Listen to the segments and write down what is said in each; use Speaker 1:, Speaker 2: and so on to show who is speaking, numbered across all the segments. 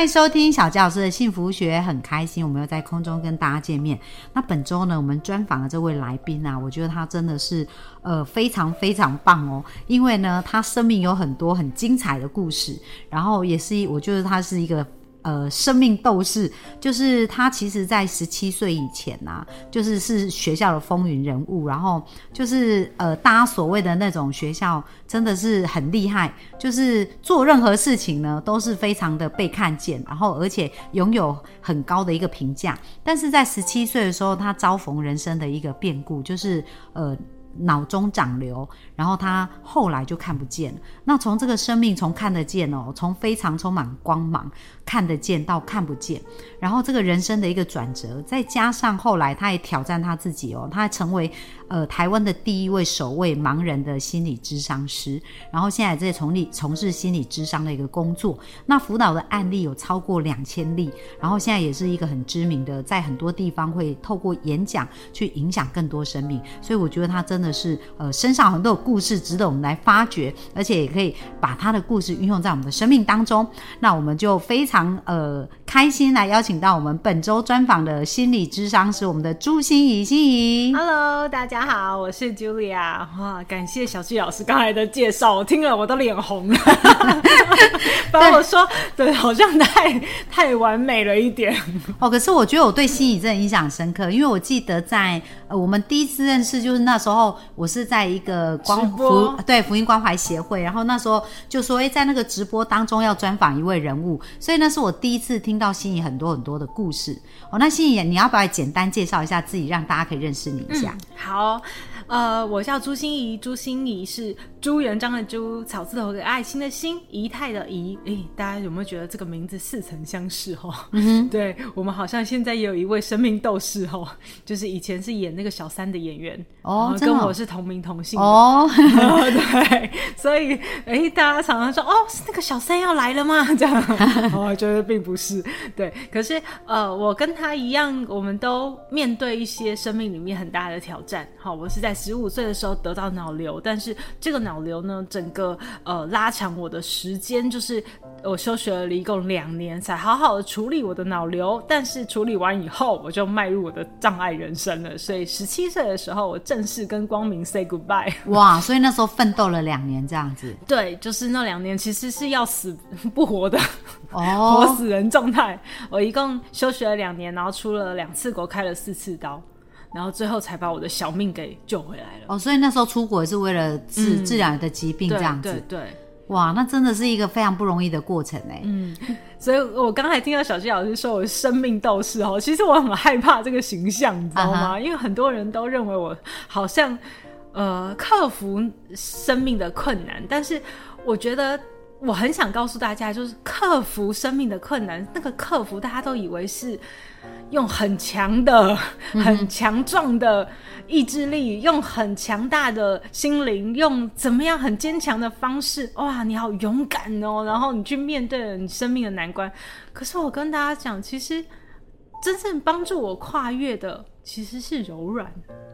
Speaker 1: 欢迎收听小教师的幸福学，很开心我们又在空中跟大家见面。那本周呢，我们专访的这位来宾啊，我觉得他真的是呃非常非常棒哦，因为呢，他生命有很多很精彩的故事，然后也是我觉得他是一个。呃，生命斗士就是他，其实在十七岁以前呐，就是是学校的风云人物，然后就是呃，大家所谓的那种学校真的是很厉害，就是做任何事情呢都是非常的被看见，然后而且拥有很高的一个评价。但是在十七岁的时候，他遭逢人生的一个变故，就是呃。脑中长瘤，然后他后来就看不见了。那从这个生命从看得见哦，从非常充满光芒看得见到看不见，然后这个人生的一个转折，再加上后来他也挑战他自己哦，他成为呃台湾的第一位首位盲人的心理咨商师，然后现在在从理从事心理咨商的一个工作。那辅导的案例有超过两千例，然后现在也是一个很知名的，在很多地方会透过演讲去影响更多生命。所以我觉得他。真的是呃，身上很多故事值得我们来发掘，而且也可以把他的故事运用在我们的生命当中。那我们就非常呃开心来邀请到我们本周专访的心理智商是我们的朱心怡，心怡。
Speaker 2: Hello，大家好，我是 Julia。哇，感谢小季老师刚才的介绍，我听了我都脸红了。把我说对，好像太太完美了一点。
Speaker 1: 哦，可是我觉得我对心怡真的印象深刻，因为我记得在呃我们第一次认识就是那时候。我是在一个光福对福音关怀协会，然后那时候就说，哎，在那个直播当中要专访一位人物，所以那是我第一次听到心仪很多很多的故事。哦，那心仪，你要不要简单介绍一下自己，让大家可以认识你一下？
Speaker 2: 好。呃，我叫朱心怡，朱心怡是朱元璋的朱，草字头的爱心的心，仪态的仪。哎，大家有没有觉得这个名字似曾相识？哦，嗯 对我们好像现在也有一位生命斗士，哦，就是以前是演那个小三的演员哦，跟我是同名同姓哦，对，所以哎，大家常常说哦，是那个小三要来了吗？这样，我觉得并不是，对，可是呃，我跟他一样，我们都面对一些生命里面很大的挑战。好，我是在。十五岁的时候得到脑瘤，但是这个脑瘤呢，整个呃拉长我的时间，就是我休学了一共两年，才好好的处理我的脑瘤。但是处理完以后，我就迈入我的障碍人生了。所以十七岁的时候，我正式跟光明 say goodbye。
Speaker 1: 哇！所以那时候奋斗了两年这样子。
Speaker 2: 对，就是那两年其实是要死不活的哦，活死人状态。我一共休学了两年，然后出了两次国，开了四次刀。然后最后才把我的小命给救回来了。哦，
Speaker 1: 所以那时候出国是为了治治疗的疾病这样子。
Speaker 2: 对对。
Speaker 1: 哇，那真的是一个非常不容易的过程哎。嗯。
Speaker 2: 所以我刚才听到小谢老师说我生命斗士哦，其实我很害怕这个形象，你知道吗？因为很多人都认为我好像呃克服生命的困难，但是我觉得我很想告诉大家，就是克服生命的困难，那个克服大家都以为是。用很强的、很强壮的意志力，用很强大的心灵，用怎么样很坚强的方式，哇，你好勇敢哦！然后你去面对了你生命的难关。可是我跟大家讲，其实真正帮助我跨越的其实是柔软，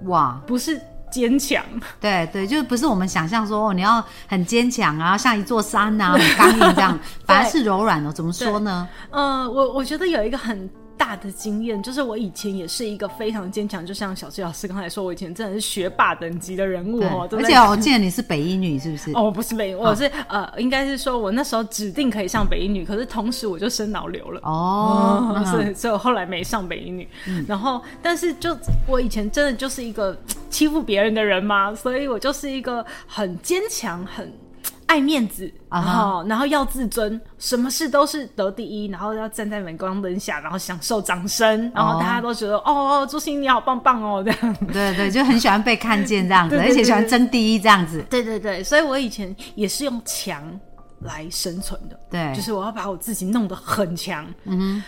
Speaker 2: 哇，不是坚强。
Speaker 1: 对对，就不是我们想象说哦，你要很坚强啊，像一座山啊，很刚硬这样，反而是柔软的。怎么说呢？
Speaker 2: 呃，我我觉得有一个很。大的经验就是我以前也是一个非常坚强，就像小七老师刚才说，我以前真的是学霸等级的人物哦。
Speaker 1: 而且我记得你是北医女，是不是？
Speaker 2: 哦，不是北，我是呃，应该是说我那时候指定可以上北医女，可是同时我就生脑瘤了哦，所以所以我后来没上北医女。然后，但是就我以前真的就是一个欺负别人的人嘛，所以我就是一个很坚强很。爱面子，然后然后要自尊，什么事都是得第一，然后要站在镁光灯下，然后享受掌声，然后大家都觉得哦，朱星你好棒棒哦，这样。
Speaker 1: 对对，就很喜欢被看见这样子，而且喜欢争第一这样子。
Speaker 2: 对对对，所以我以前也是用强来生存的，
Speaker 1: 对，
Speaker 2: 就是我要把我自己弄得很强。嗯，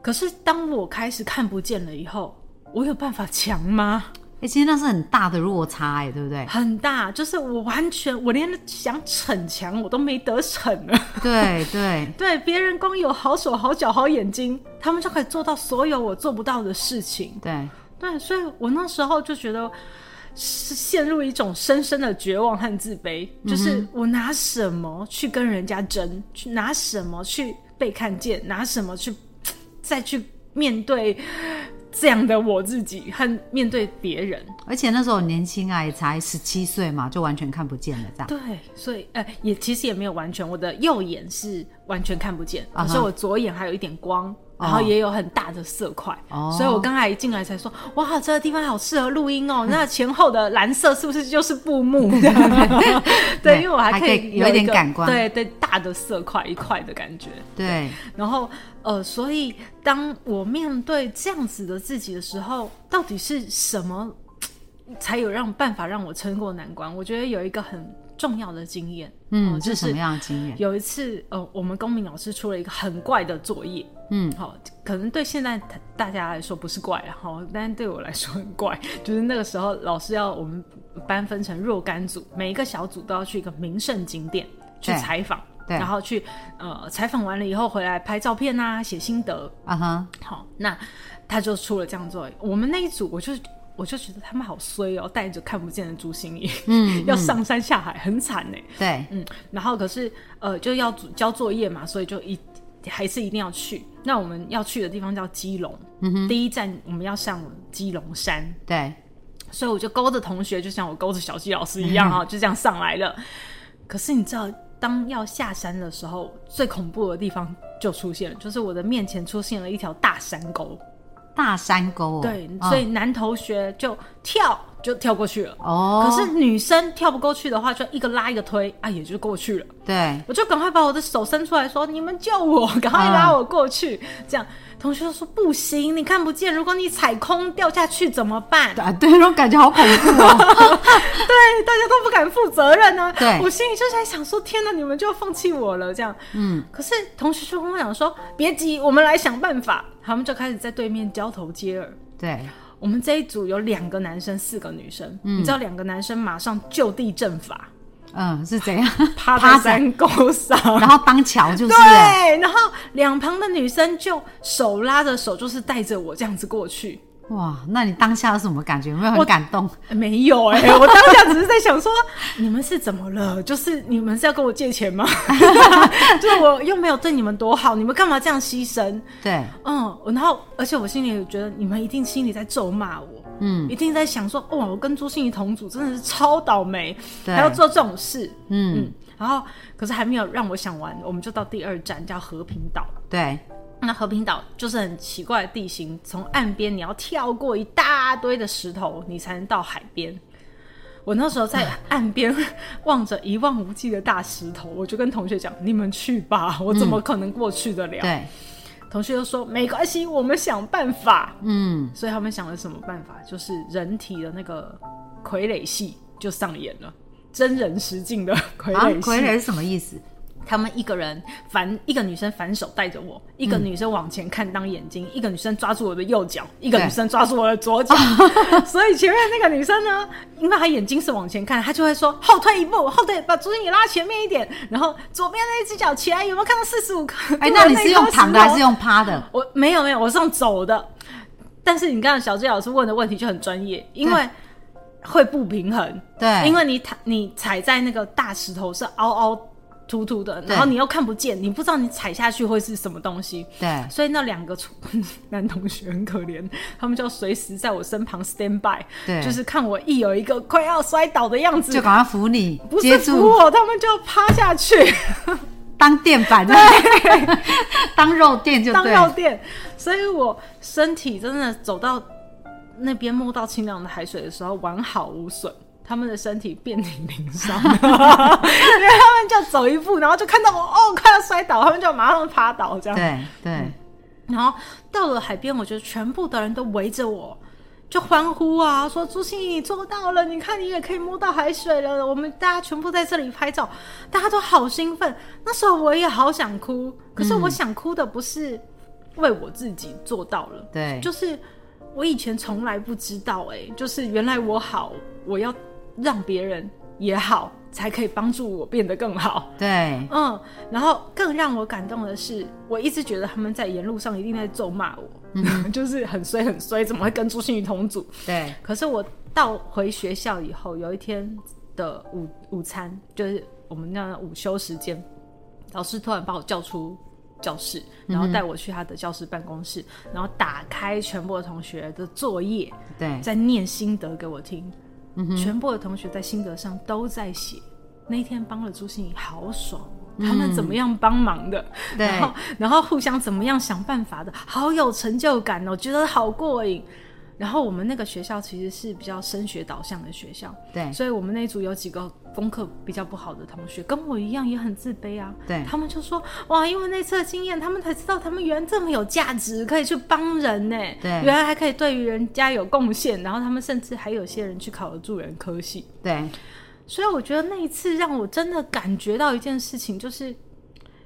Speaker 2: 可是当我开始看不见了以后，我有办法强吗？
Speaker 1: 哎、其实那是很大的落差哎、对不对？
Speaker 2: 很大，就是我完全我连想逞强我都没得逞了。
Speaker 1: 对对
Speaker 2: 对，别人光有好手好脚好眼睛，他们就可以做到所有我做不到的事情。
Speaker 1: 对，
Speaker 2: 对，所以我那时候就觉得是陷入一种深深的绝望和自卑，就是我拿什么去跟人家争，去拿什么去被看见，拿什么去 再去面对这样的我自己和面对别人。
Speaker 1: 而且那时候很年轻啊，也才十七岁嘛，就完全看不见了这样。
Speaker 2: 对，所以呃，也其实也没有完全，我的右眼是完全看不见，可是我左眼还有一点光。然后也有很大的色块，
Speaker 1: 哦
Speaker 2: 所以我刚才一进来才说，哇，这个地方好适合录音哦。那前后的蓝色是不是就是布幕？对，因为我还可
Speaker 1: 以有一点感官
Speaker 2: 对对，大的色块一块的感觉。
Speaker 1: 对，
Speaker 2: 然后呃，所以当我面对这样子的自己的时候，到底是什么才有让办法让我撑过难关？我觉得有一个很重要的经验，
Speaker 1: 嗯，
Speaker 2: 哦就是
Speaker 1: 什么样的经验？
Speaker 2: 有一次，呃，我们公民老师出了一个很怪的作业，
Speaker 1: 嗯，
Speaker 2: 好、可能对现在大家来说不是怪啊，哈，但是对我来说很怪。就是那个时候，老师要我们班分成若干组，每一个小组都要去一个名胜景点去采访，
Speaker 1: 对
Speaker 2: 然后去呃采访完了以后回来拍照片啊，写心得。
Speaker 1: 啊哈，
Speaker 2: 好，那他就出了这样作业。我们那一组，我就我就觉得他们好衰哦，带着看不见的朱心怡，
Speaker 1: 嗯，
Speaker 2: 要上山下海，很惨呢。
Speaker 1: 对，
Speaker 2: 嗯，然后可是呃，就要交作业嘛，所以就一还是一定要去。那我们要去的地方叫基隆，
Speaker 1: 嗯
Speaker 2: 第一站我们要上基隆山，
Speaker 1: 对，
Speaker 2: 所以我就勾着同学，就像我勾着小纪老师一样哈、就这样上来了。可是你知道，当要下山的时候，最恐怖的地方就出现了，就是我的面前出现了一条大山沟。
Speaker 1: 大山沟、哦，
Speaker 2: 对，
Speaker 1: 嗯
Speaker 2: 所以男同学就跳就跳过去了。
Speaker 1: 哦，
Speaker 2: 可是女生跳不过去的话，就一个拉一个推啊，也就过去了。
Speaker 1: 对，
Speaker 2: 我就赶快把我的手伸出来说：“你们救我，赶快拉我过去。这样同学就说：“不行，你看不见，如果你踩空掉下去怎么办？”
Speaker 1: 啊，对，那种感觉好恐怖哦。
Speaker 2: 对，大家都不敢负责任呢、
Speaker 1: 对
Speaker 2: 我心里就在想说：“天哪，你们就要放弃我了。”这样，
Speaker 1: 嗯，
Speaker 2: 可是同学就跟我讲说：“别急，我们来想办法。”他们就开始在对面交头接耳。
Speaker 1: 对，
Speaker 2: 我们这一组有两个男生，四个女生。你知道，两个男生马上就地正法，
Speaker 1: 嗯，是怎样？
Speaker 2: 趴在山沟上，
Speaker 1: 然后当桥就是，
Speaker 2: 对，然后两旁的女生就手拉着手，就是带着我这样子过去。
Speaker 1: 哇，那你当下有什么感觉？有没有很
Speaker 2: 我
Speaker 1: 感动？
Speaker 2: 没有哎、我当下只是在想说，你们是怎么了？就是你们是要跟我借钱吗？就是我又没有对你们多好，你们干嘛这样牺牲？
Speaker 1: 对，
Speaker 2: 嗯，然后而且我心里也觉得你们一定心里在咒骂我，
Speaker 1: 嗯，
Speaker 2: 一定在想说，哇，我跟朱心怡同组真的是超倒霉，
Speaker 1: 对
Speaker 2: 还要做这种事。
Speaker 1: 嗯，
Speaker 2: 嗯，然后可是还没有让我想完，我们就到第二站叫和平岛。
Speaker 1: 对，
Speaker 2: 那和平岛就是很奇怪的地形，从岸边你要跳过一大堆的石头，你才能到海边。我那时候在岸边 望着一望无际的大石头，我就跟同学讲：“你们去吧，我怎么可能过去得了？”
Speaker 1: 对，
Speaker 2: 同学就说：“没关系，我们想办法。
Speaker 1: 嗯，”
Speaker 2: 所以他们想了什么办法？就是人体的那个傀儡戏就上演了，真人实境的傀
Speaker 1: 啊，
Speaker 2: 儡戏。
Speaker 1: 傀儡是什么意思？
Speaker 2: 他们一个人反一个女生反手带着我，一个女生往前看当眼睛，一个女生抓住我的右脚，一个女生抓住我的左脚。所以前面那个女生呢，因为她眼睛是往前看，她就会说后退一步，后退，把主意拉前面一点，然后左边那一只脚起来，有没有看到四十五克？
Speaker 1: 哎，那你是用躺的还是用趴的？
Speaker 2: 我没有没有，我是用走的。但是你刚刚小志老师问的问题就很专业，因为会不平衡。
Speaker 1: 对，
Speaker 2: 因为你踩你踩在那个大石头是凹凹凸凸的，然后你又看不见，你不知道你踩下去会是什么东西，
Speaker 1: 对，
Speaker 2: 所以那两个 男同学很可怜，他们就随时在我身旁 stand by，
Speaker 1: 对。
Speaker 2: 就是看我一有一个快要摔倒的样子。
Speaker 1: 就，赶快扶你，
Speaker 2: 不，是扶我，他们就趴下去。
Speaker 1: 当垫板，当肉垫就
Speaker 2: 当肉垫，所以我身体真的走到那边摸到清凉的海水的时候完好无损。他们的身体遍体鳞伤，因为 他们就走一步，然后就看到我哦快要摔倒，他们就马上趴倒这样。
Speaker 1: 对对，
Speaker 2: 然后到了海边，我觉得全部的人都围着我，就欢呼啊，说朱心怡你做到了，你看你也可以摸到海水了，我们大家全部在这里拍照，大家都好兴奋。那时候我也好想哭，可是我想哭的不是为我自己做到了，
Speaker 1: 对。
Speaker 2: 就是我以前从来不知道，哎，就是原来我好，我要让别人也好，才可以帮助我变得更好。
Speaker 1: 对，
Speaker 2: 嗯，然后更让我感动的是，我一直觉得他们在沿路上一定在咒骂我，就是很衰很衰，怎么会跟朱星宇同组？
Speaker 1: 对，
Speaker 2: 可是我到回学校以后，有一天的午午餐，就是我们那午休时间，老师突然把我叫出教室，然后带我去他的教室办公室，然后打开全部的同学的作业，
Speaker 1: 对，
Speaker 2: 在念心得给我听。全部的同学在心得上都在写，那一天帮了朱心怡，好爽。他们怎么样帮忙的？
Speaker 1: 对
Speaker 2: 然后然后互相怎么样想办法的，好有成就感哦，觉得好过瘾。然后我们那个学校其实是比较升学导向的学校，
Speaker 1: 对，
Speaker 2: 所以我们那一组有几个功课比较不好的同学，跟我一样也很自卑啊。
Speaker 1: 对
Speaker 2: 他们就说哇，因为那次的经验，他们才知道他们原来这么有价值，可以去帮人呢。
Speaker 1: 对
Speaker 2: 原来还可以对于人家有贡献。然后他们甚至还有些人去考了助人科系。
Speaker 1: 对，
Speaker 2: 所以我觉得那一次让我真的感觉到一件事情，就是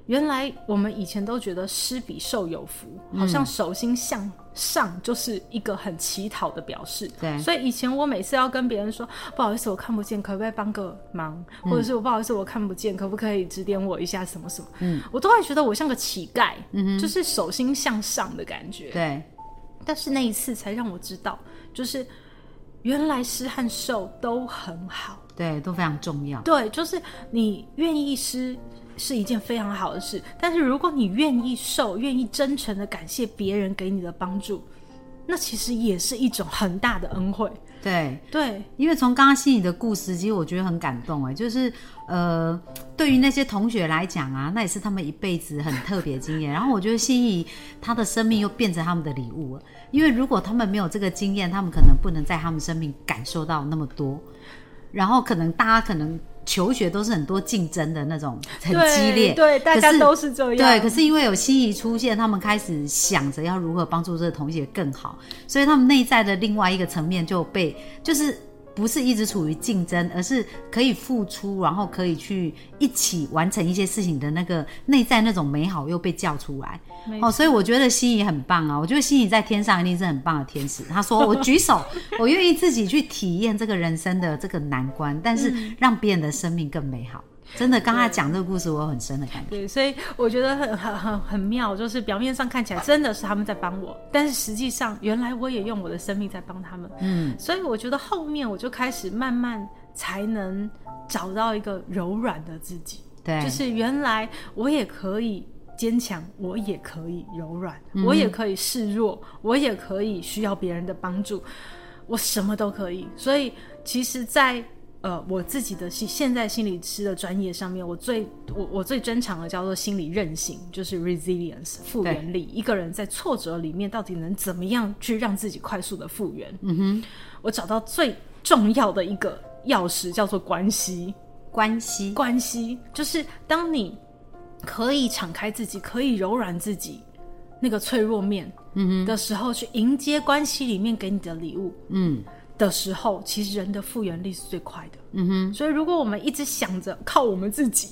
Speaker 2: 原来我们以前都觉得施比受有福，好像手心向上就是一个很乞讨的表示。
Speaker 1: 对
Speaker 2: 所以以前我每次要跟别人说不好意思，我看不见，可不可以帮个忙？或者是我不好意思，我看不见，可不可以指点我一下什么什么？嗯，我都会觉得我像个乞丐，嗯就是手心向上的感觉。
Speaker 1: 对，
Speaker 2: 但是那一次才让我知道，就是原来施和受都很好。
Speaker 1: 对，都非常重要。
Speaker 2: 对，就是你愿意施是一件非常好的事，但是如果你愿意受，愿意真诚的感谢别人给你的帮助，那其实也是一种很大的恩惠。
Speaker 1: 对，
Speaker 2: 对，
Speaker 1: 因为从刚刚心里的故事，其实我觉得很感动哎，就是呃，对于那些同学来讲啊，那也是他们一辈子很特别的经验。然后我觉得心仪他的生命又变成他们的礼物了，因为如果他们没有这个经验，他们可能不能在他们生命感受到那么多。然后可能大家可能求学都是很多竞争的那种，很激烈，
Speaker 2: 对，大家都是这样。
Speaker 1: 对，可是因为有心仪出现，他们开始想着要如何帮助这个同学更好，所以他们内在的另外一个层面就被就是不是一直处于竞争，而是可以付出，然后可以去一起完成一些事情的那个内在那种美好又被叫出来。哦，所以我觉得心仪很棒啊！我觉得心仪在天上一定是很棒的天使。他说：“ 我举手，我愿意自己去体验这个人生的这个难关，但是让别人的生命更美好。”真的，刚才讲这个故事，我有很深的感觉。
Speaker 2: 对，所以我觉得很很很很妙，就是表面上看起来真的是他们在帮我，但是实际上原来我也用我的生命在帮他们。
Speaker 1: 嗯，
Speaker 2: 所以我觉得后面我就开始慢慢才能找到一个柔软的自己，
Speaker 1: 对，
Speaker 2: 就是原来我也可以坚强，我也可以柔软，
Speaker 1: 嗯
Speaker 2: 我也可以示弱，我也可以需要别人的帮助，我什么都可以。所以其实在，呃我自己的心现在心理师的专业上面，我最我我最珍藏的叫做心理韧性，就是 resilience 复原力。一个人在挫折里面到底能怎么样去让自己快速的复原？嗯哼，我找到最重要的一个钥匙叫做关系。
Speaker 1: 关系，
Speaker 2: 关系就是当你可以敞开自己，可以柔软自己那个脆弱面，嗯的时候，去迎接关系里面给你的礼物，
Speaker 1: 嗯
Speaker 2: 的时候，其实人的复原力是最快的。
Speaker 1: 嗯哼，
Speaker 2: 所以，如果我们一直想着靠我们自己，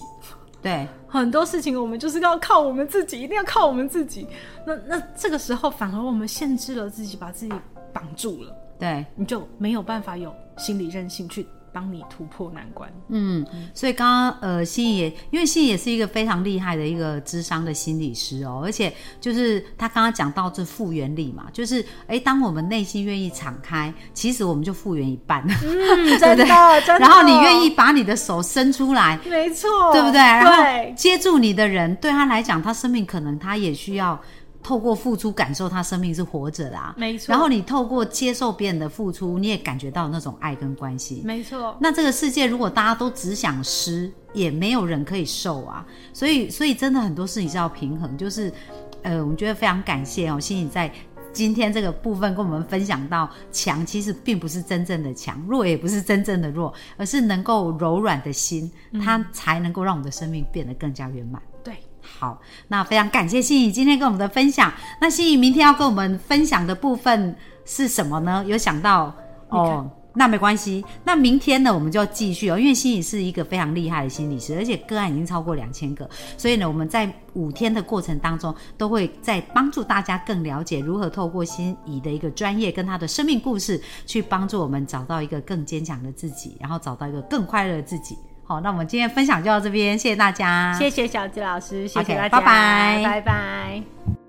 Speaker 1: 对，
Speaker 2: 很多事情我们就是要靠我们自己，一定要靠我们自己。那那这个时候，反而我们限制了自己，把自己绑住了，
Speaker 1: 对，
Speaker 2: 你就没有办法有心理韧性去帮你突破难关。
Speaker 1: 嗯，所以刚刚呃，心怡也因为心怡也是一个非常厉害的一个智商的心理师哦，而且就是他刚刚讲到这复原力嘛，就是哎，当我们内心愿意敞开，其实我们就复原一半，
Speaker 2: 嗯，
Speaker 1: 真的，
Speaker 2: 真的
Speaker 1: 然后你愿意把你的手伸出来，
Speaker 2: 没错，
Speaker 1: 对不对？然后
Speaker 2: 对，
Speaker 1: 接住你的人，对他来讲，他生命可能他也需要透过付出感受他生命是活着的啊。
Speaker 2: 没错。
Speaker 1: 然后你透过接受别人的付出，你也感觉到那种爱跟关系。
Speaker 2: 没错，
Speaker 1: 那这个世界如果大家都只想施，也没有人可以受啊。所以，所以真的很多事情是要平衡。就是，呃，我们觉得非常感谢哦，心里在今天这个部分跟我们分享到，强其实并不是真正的强，弱也不是真正的弱，而是能够柔软的心，它才能够让我们的生命变得更加圆满。
Speaker 2: 对，
Speaker 1: 好，那非常感谢心怡今天跟我们的分享。那心怡明天要跟我们分享的部分是什么呢？有想到哦？那没关系，那明天呢，我们就要继续哦，因为心理是一个非常厉害的心理师，而且个案已经超过两千个，所以呢，我们在五天的过程当中，都会在帮助大家更了解如何透过心仪的一个专业跟他的生命故事，去帮助我们找到一个更坚强的自己，然后找到一个更快乐的自己。好，那我们今天分享就到这边，谢谢大家，
Speaker 2: 谢谢小吉老师，谢谢大家，
Speaker 1: 拜拜
Speaker 2: 拜拜。